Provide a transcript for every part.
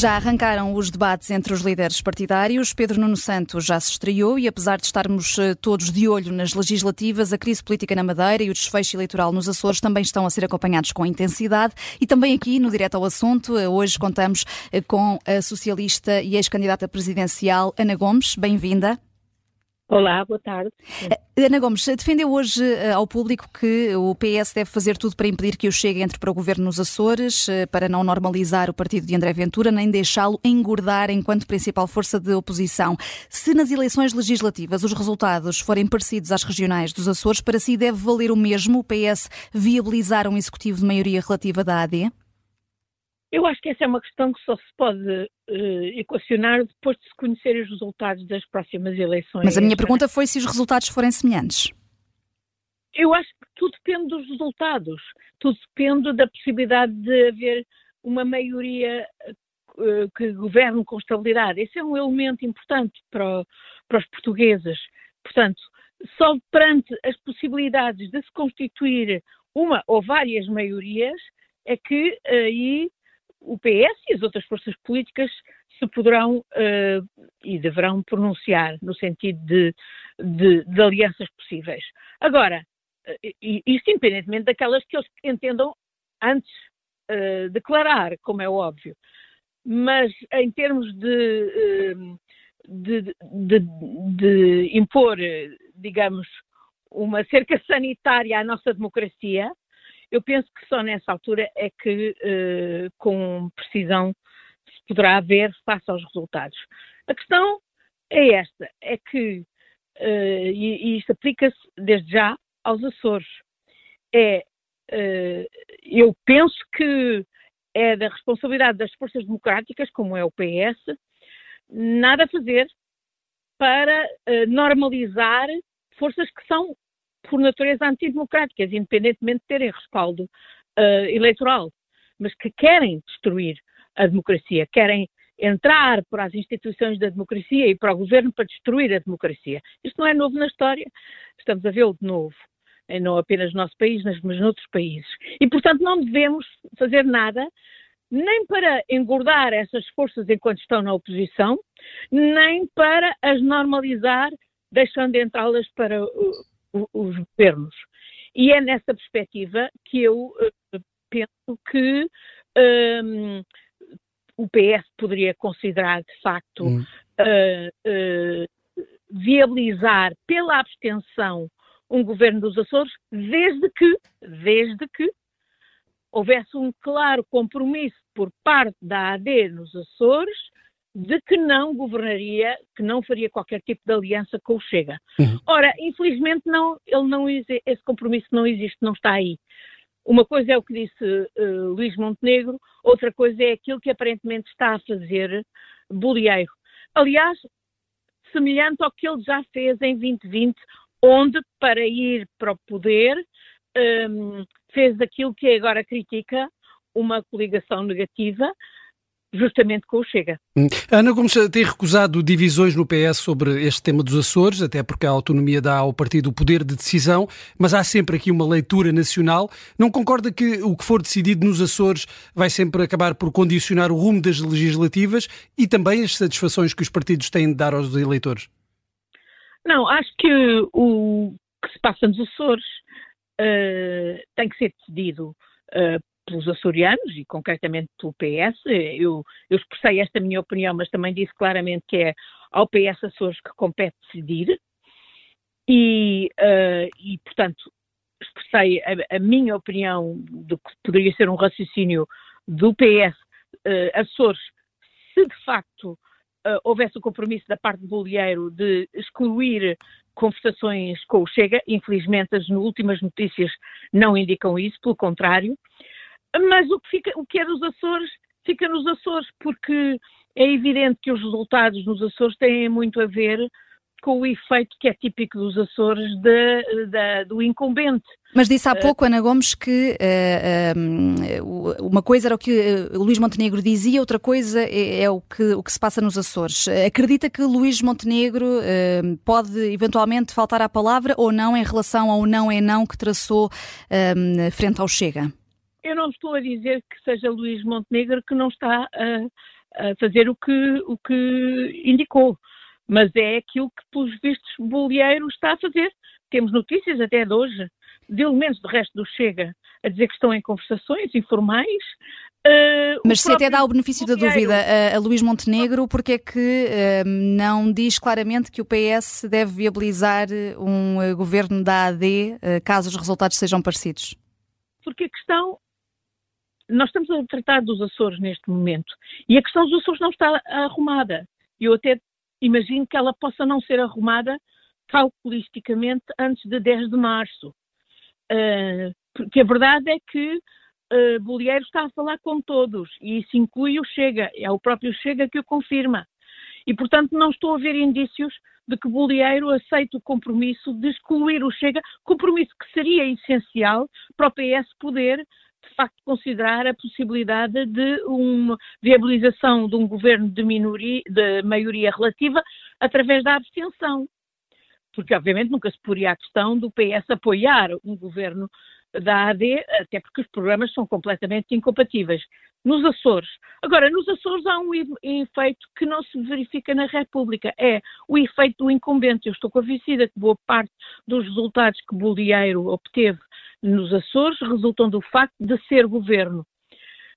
Já arrancaram os debates entre os líderes partidários. Pedro Nuno Santos já se estreou e, apesar de estarmos eh, todos de olho nas legislativas, a crise política na Madeira e o desfecho eleitoral nos Açores também estão a ser acompanhados com intensidade. E também aqui, no Direto ao Assunto, eh, hoje contamos eh, com a socialista e ex-candidata presidencial Ana Gomes. Bem-vinda. Olá, boa tarde. Eh, Ana Gomes, defendeu hoje eh, ao público que o PS deve fazer tudo para impedir que o Chega entre para o governo nos Açores, eh, para não normalizar o partido de André Ventura, nem deixá-lo engordar enquanto principal força de oposição. Se nas eleições legislativas os resultados forem parecidos às regionais dos Açores, para si deve valer o mesmo o PS viabilizar um executivo de maioria relativa da AD? Eu acho que essa é uma questão que só se pode uh, equacionar depois de se conhecerem os resultados das próximas eleições. Mas a minha pergunta foi se os resultados forem semelhantes. Eu acho que tudo depende dos resultados. Tudo depende da possibilidade de haver uma maioria uh, que governe com estabilidade. Esse é um elemento importante para, para os portugueses. Portanto, só perante as possibilidades de se constituir uma ou várias maiorias é que aí o PS e as outras forças políticas se poderão uh, e deverão pronunciar no sentido de, de, de alianças possíveis. Agora, uh, isto independentemente daquelas que eles entendam antes uh, declarar, como é óbvio. Mas em termos de, de, de impor, digamos, uma cerca sanitária à nossa democracia, eu penso que só nessa altura é que, uh, com precisão, se poderá ver face aos resultados. A questão é esta: é que, uh, e, e isto aplica-se desde já aos Açores, é, uh, eu penso que é da responsabilidade das forças democráticas, como é o PS, nada a fazer para normalizar forças que são por natureza antidemocráticas, independentemente de terem respaldo uh, eleitoral, mas que querem destruir a democracia, querem entrar para as instituições da democracia e para o governo para destruir a democracia. Isto não é novo na história, estamos a vê-lo de novo, não apenas no nosso país, mas noutros países. E, portanto, não devemos fazer nada nem para engordar essas forças enquanto estão na oposição, nem para as normalizar, deixando entrá-las para os governos. E é nessa perspectiva que eu uh, penso que um, o PS poderia considerar, de facto, hum. uh, uh, viabilizar pela abstenção um governo dos Açores, desde que, desde que houvesse um claro compromisso por parte da AD nos Açores de que não governaria, que não faria qualquer tipo de aliança com o Chega. Uhum. Ora, infelizmente não, ele não esse compromisso não existe, não está aí. Uma coisa é o que disse uh, Luís Montenegro, outra coisa é aquilo que aparentemente está a fazer Bolieiro. Aliás, semelhante ao que ele já fez em 2020, onde, para ir para o poder, um, fez aquilo que agora critica, uma coligação negativa, justamente com o Chega. Hum. Ana Gomes tem recusado divisões no PS sobre este tema dos Açores, até porque a autonomia dá ao partido o poder de decisão, mas há sempre aqui uma leitura nacional. Não concorda que o que for decidido nos Açores vai sempre acabar por condicionar o rumo das legislativas e também as satisfações que os partidos têm de dar aos eleitores? Não, acho que o que se passa nos Açores uh, tem que ser decidido uh, pelos açorianos e concretamente pelo PS. Eu, eu expressei esta minha opinião, mas também disse claramente que é ao PS Açores que compete decidir. E, uh, e portanto, expressei a, a, minha opinião de que poderia ser um raciocínio do PS uh, Açores se de facto uh, houvesse o compromisso da parte do Bolieiro de excluir conversações com o Chega. Infelizmente, as últimas notícias não indicam isso, pelo contrário. Mas o que, fica, o que é dos Açores fica nos Açores, porque é evidente que os resultados nos Açores têm muito a ver com o efeito que é típico dos Açores de, de, do incumbente. Mas disse há pouco, Ana Gomes, que uh, uh, uma coisa era o que o Luís Montenegro dizia, outra coisa é, é, o, que, o que se passa nos Açores. Acredita que Luís Montenegro uh, pode eventualmente faltar à palavra ou não em relação ao não é não que traçou frente ao Chega? Eu não estou a dizer que seja Luís Montenegro que não está a, a fazer o que, o que indicou. Mas é aquilo que, pelos vistos, Bolieiro está a fazer. Temos notícias até de hoje de elementos do resto do Chega a dizer que estão em conversações informais. Uh, Mas se até dá o benefício da dúvida a, a Luís Montenegro, porque é que uh, não diz claramente que o PS deve viabilizar um uh, governo da AD caso os resultados sejam parecidos? Porque a questão. Nós estamos a tratar dos Açores neste momento e a questão dos Açores não está arrumada. Eu até imagino que ela possa não ser arrumada calculisticamente antes de 10 de março. Uh, porque a verdade é que uh, Bolieiro está a falar com todos e isso inclui o Chega, é o próprio Chega que o confirma. E, portanto, não estou a ver indícios de que Bolieiro aceite o compromisso de excluir o Chega, compromisso que seria essencial para o PS poder, de facto, considerar a possibilidade de uma viabilização de um governo de, minoria, de maioria relativa através da abstenção porque obviamente nunca se poria a questão do PS apoiar um governo da AD, até porque os programas são completamente incompatíveis. Nos Açores. Agora, nos Açores há um efeito que não se verifica na República, é o efeito do incumbente. Eu estou convencida que boa parte dos resultados que Bolieiro obteve nos Açores resultam do facto de ser governo.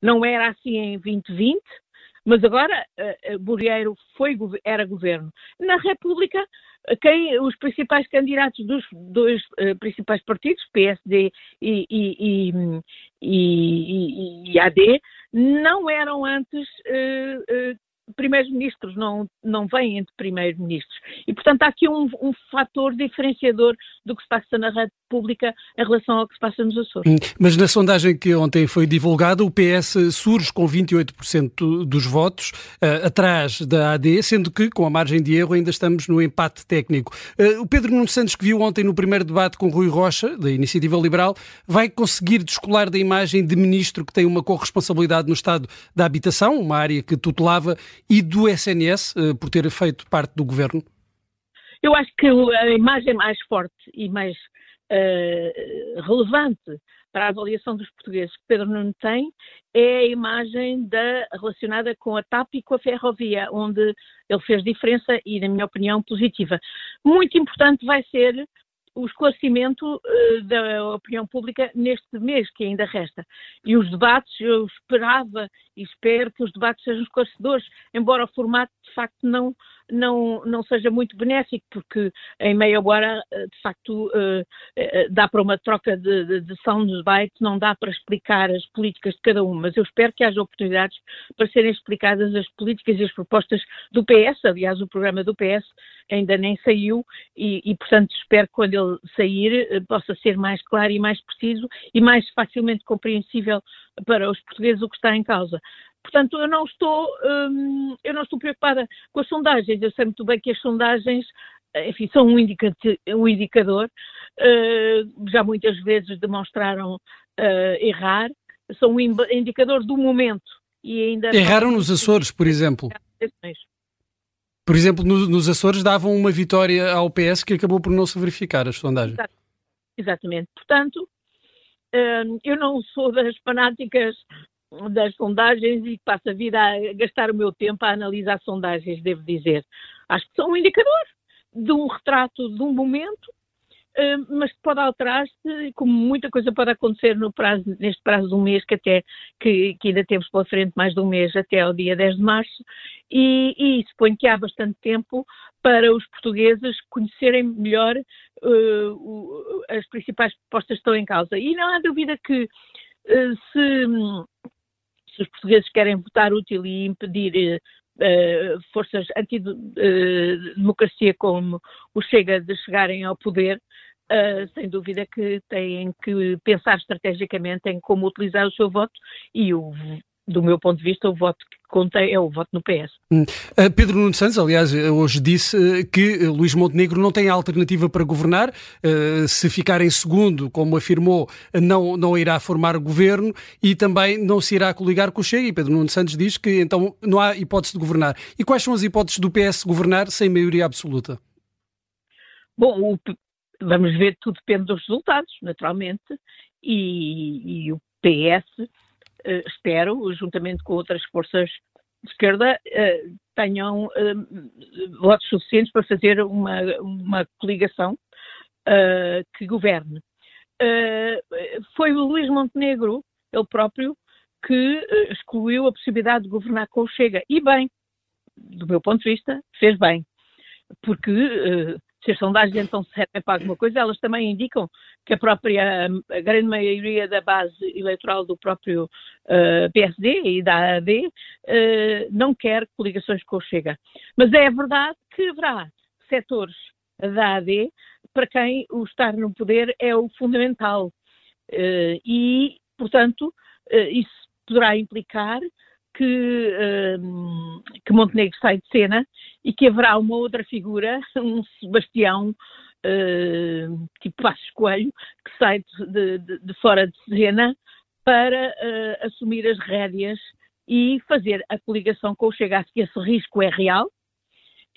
Não era assim em 2020, mas agora uh, foi, era governo. Na República quem os principais candidatos dos dois uh, principais partidos, PSD e, e, e, e, AD, não eram antes uh, uh, primeiros-ministros, não, não vêm entre primeiros-ministros. E, portanto, há aqui um, um fator diferenciador do que se passa na República em relação ao que se passa nos Açores. Hum, mas na sondagem que ontem foi divulgada, o PS surge com 28% dos votos, uh, atrás da AD, sendo que, com a margem de erro, ainda estamos no empate técnico. Uh, o Pedro Nuno Santos, que viu ontem no primeiro debate com Rui Rocha, da Iniciativa Liberal, vai conseguir descolar da imagem de ministro que tem uma corresponsabilidade no Estado da Habitação, uma área que tutelava e do SNS, eh, por ter feito parte do governo? Eu acho que a imagem mais forte e mais uh, relevante para a avaliação dos portugueses que Pedro Nuno tem é a imagem da, relacionada com a TAP e com a ferrovia, onde ele fez diferença e, na minha opinião, positiva. Muito importante vai ser o esclarecimento uh, da opinião pública neste mês que ainda resta. E os debates, eu esperava e espero que os debates sejam esclarecedores, embora o formato de facto não, não, não seja muito benéfico, porque em meia hora, eh, de facto, uh, uh, dá para uma troca de, de, de soundbite, não dá para explicar as políticas de cada um, mas eu espero que haja oportunidades para serem explicadas as políticas e as propostas do PS, aliás, o programa do PS ainda nem saiu e, e portanto, espero que quando ele sair possa ser mais claro e mais preciso e mais facilmente compreensível para os portugueses o que está em causa. Portanto, eu não estou, hum, eu não estou preocupada com as sondagens. Eu sei muito bem que as sondagens, enfim, são um, um indicador. Uh, já muitas vezes demonstraram uh, errar. São um indicador do momento. E ainda Erraram nos Açores, por exemplo. Por exemplo, no, nos Açores davam uma vitória ao PS que acabou por não se verificar as sondagens. Exatamente. Portanto, eu não sou das fanáticas das sondagens e passo a vida a gastar o meu tempo a analisar sondagens, devo dizer. Acho que são um indicador de um retrato de um momento, mas que pode alterar-se, como muita coisa pode acontecer no prazo, neste prazo de um mês, que até que, que, ainda temos pela frente mais de um mês até ao dia 10 de março, e, e suponho que há bastante tempo para os portugueses conhecerem melhor uh, as principais propostas estão em causa. E não há dúvida que uh, se se os portugueses querem votar útil e impedir uh, forças antidemocracia como o Chega de chegarem ao poder, uh, sem dúvida que têm que pensar estrategicamente em como utilizar o seu voto e o do meu ponto de vista, o voto que conta é o voto no PS. Hum. Uh, Pedro Nuno Santos, aliás, hoje disse uh, que Luís Montenegro não tem alternativa para governar. Se ficar em segundo, como afirmou, não, não irá formar governo e também não se irá coligar com o Chega. E Pedro Nuno Santos diz que então não há hipótese de governar. E quais são as hipóteses do PS governar sem maioria absoluta? Bom, o, vamos ver, tudo depende dos resultados, naturalmente, e, e o PS espero, juntamente com outras forças de esquerda uh, tenham uh, votos suficientes para fazer uma, uma coligação que governe. foi o Luís Montenegro, ele próprio, que excluiu a possibilidade de governar com o Chega. E bem, do meu ponto de vista, fez bem. Porque se as sondagens então servem para alguma coisa, elas também indicam que a própria, a grande maioria da base eleitoral do próprio uh, PSD e da AD uh, não quer coligações com o Chega. Mas é verdade que haverá setores da AD para quem o estar no poder é o fundamental. Uh, e, portanto, isso poderá implicar que, um, que Montenegro sai de cena e que haverá uma outra figura, um Sebastião, uh, tipo Passos Coelho, que sai de, de, de fora de cena para uh, assumir as rédeas e fazer a coligação com o Chega. Que esse risco é real,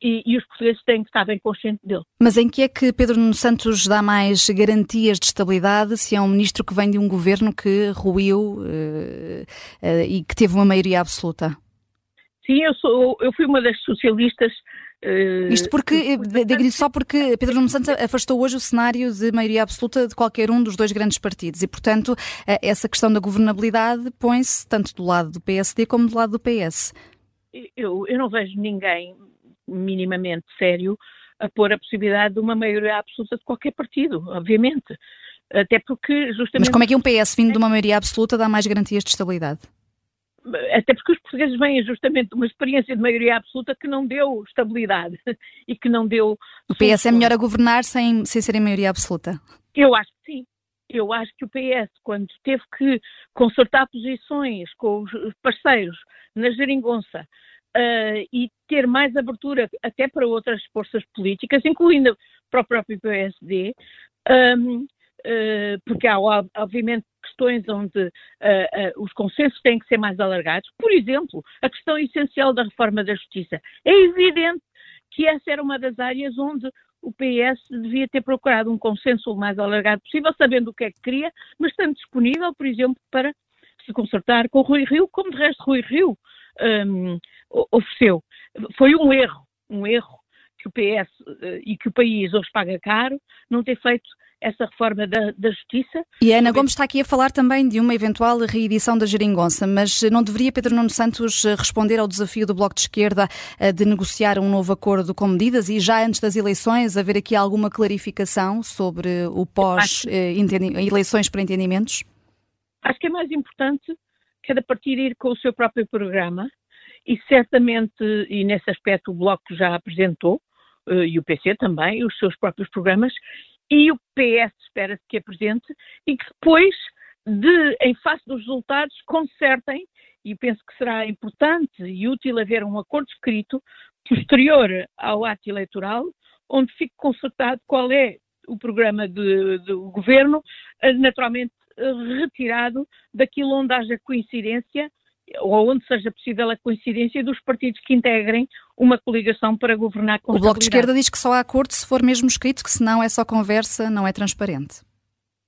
e, e, os portugueses têm que estar bem conscientes dele. Mas em que é que Pedro Nuno Santos dá mais garantias de estabilidade se é um ministro que vem de um governo que ruiu uh, uh, e que teve uma maioria absoluta? Sim, eu, sou, eu fui uma das socialistas Uh, Isto porque, digo-lhe só porque Pedro Nuno Santos afastou hoje o cenário de maioria absoluta de qualquer um dos dois grandes partidos e, portanto, essa questão da governabilidade põe-se tanto do lado do PSD como do lado do PS. Eu, eu não vejo ninguém minimamente sério a pôr a possibilidade de uma maioria absoluta de qualquer partido, obviamente. Até porque justamente. Mas como é que um PS vindo de uma maioria absoluta dá mais garantias de estabilidade? Até porque os portugueses vêm justamente de uma experiência de maioria absoluta que não deu estabilidade e que não deu. O PS é melhor a governar sem, sem ser em maioria absoluta? Eu acho que sim. Eu acho que o PS, quando teve que consertar posições com os parceiros na geringonça, uh, e ter mais abertura até para outras forças políticas, incluindo para o próprio PSD, um, uh, ah, porque há, obviamente, questões onde uh, uh, os consensos têm que ser mais alargados. Por exemplo, a questão essencial da reforma da justiça. É evidente que essa era uma das áreas onde o PS devia ter procurado um consenso o mais alargado possível, sabendo o que é que queria, mas estando disponível, por exemplo, para se consertar com Rui Rio, como de resto Rui Rio um, ofereceu. Foi um erro, um erro que o PS eh, e que o país hoje paga caro não ter feito essa reforma da, da, Justiça. E a Ana Gomes está aqui a falar também de uma eventual reedição da geringonça, mas não deveria Pedro Nuno Santos eh, responder ao desafio do Bloco de Esquerda eh, de negociar um novo acordo com medidas e já antes das eleições haver aqui alguma clarificação sobre o pós-eleições para entendimentos? Acho que é mais importante cada partido ir com o seu próprio programa e certamente, e nesse aspecto o Bloco já apresentou, uh, e o PC também, os seus próprios programas, e o PS espera-se que apresente, e que depois, de, em face dos resultados, consertem, e penso que será importante e útil haver um acordo escrito posterior ao ato eleitoral, onde fique consertado qual é o programa do governo, eh, naturalmente retirado daquilo onde haja coincidência ou onde seja possível a coincidência dos partidos que integrem uma coligação para governar com O Bloco de Esquerda diz que só há acordo se for mesmo escrito, que senão é só conversa, não é transparente.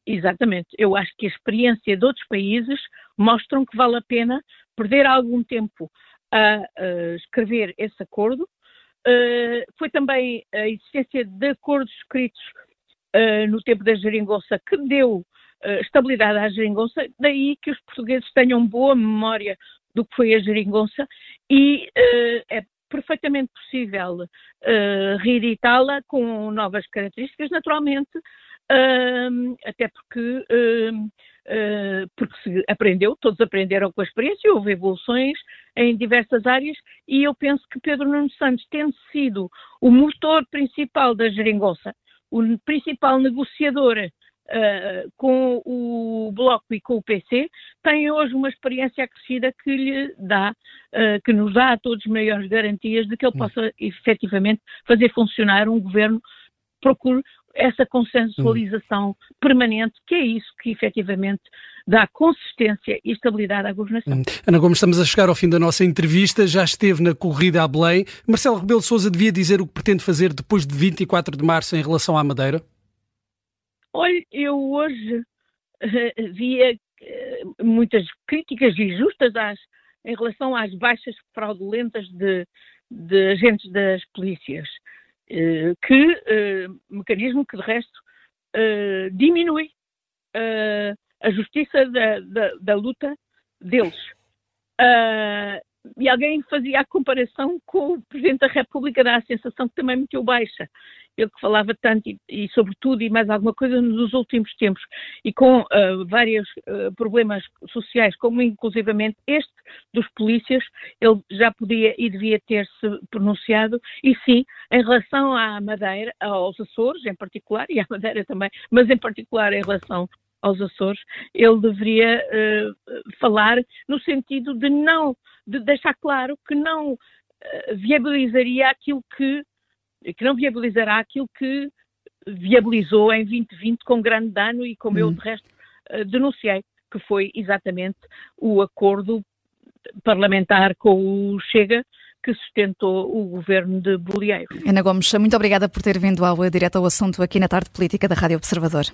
Exatamente. Eu acho que a experiência de outros países mostram que vale a pena perder algum tempo a, a escrever esse acordo. Uh, foi também a existência de acordos escritos uh, no tempo da geringonça que deu uh, estabilidade à geringonça, daí que os portugueses tenham boa memória do que foi a geringonça e uh, é perfeitamente possível uh, reeditá-la com novas características, naturalmente, uh, até porque, uh, porque se aprendeu, todos aprenderam com a experiência, houve evoluções em diversas áreas e eu penso que Pedro Nuno Santos, tendo sido o motor principal da geringonça, o principal negociador uh, com o Bloco e com o PC, tem hoje uma experiência acrescida que lhe dá, uh, que nos dá a todos maiores garantias de que ele hum. possa efetivamente fazer funcionar um governo procure essa consensualização hum. permanente, que é isso que efetivamente dá consistência e estabilidade à governação. Hum. Ana Gomes, estamos a chegar ao fim da nossa entrevista, já esteve na corrida a Belém. Marcelo Rebelo Sousa devia dizer o que pretende fazer depois de 24 de março em relação à Madeira? Olha, eu hoje uh, via uh, muitas críticas injustas às, em relação às baixas fraudulentas de, de agentes das polícias, eh, que eh, mecanismo que de resto eh, diminui a justiça da, da, da luta deles. E alguém fazia a comparação com o Presidente da República, dá a sensação que também meteu baixa. Ele que falava tanto e, e sobretudo e mais alguma coisa nos últimos tempos. E com uh, vários uh, problemas sociais, como inclusivamente este dos polícias, ele já podia e devia ter-se pronunciado. E sim, em relação à Madeira, aos Açores em particular, e à Madeira também, mas em particular em relação aos Açores, ele deveria uh, falar no sentido de não, de deixar claro que não viabilizaria aquilo que que não viabilizará aquilo que viabilizou em 2020 com grande dano e como eu, de resto, eh, denunciei, que foi exatamente o acordo parlamentar com o Chega que sustentou o governo de Bolieiro. Ana Gomes, muito obrigada por ter vindo ao Direto ao Assunto aqui na Tarde Política da Rádio Observador.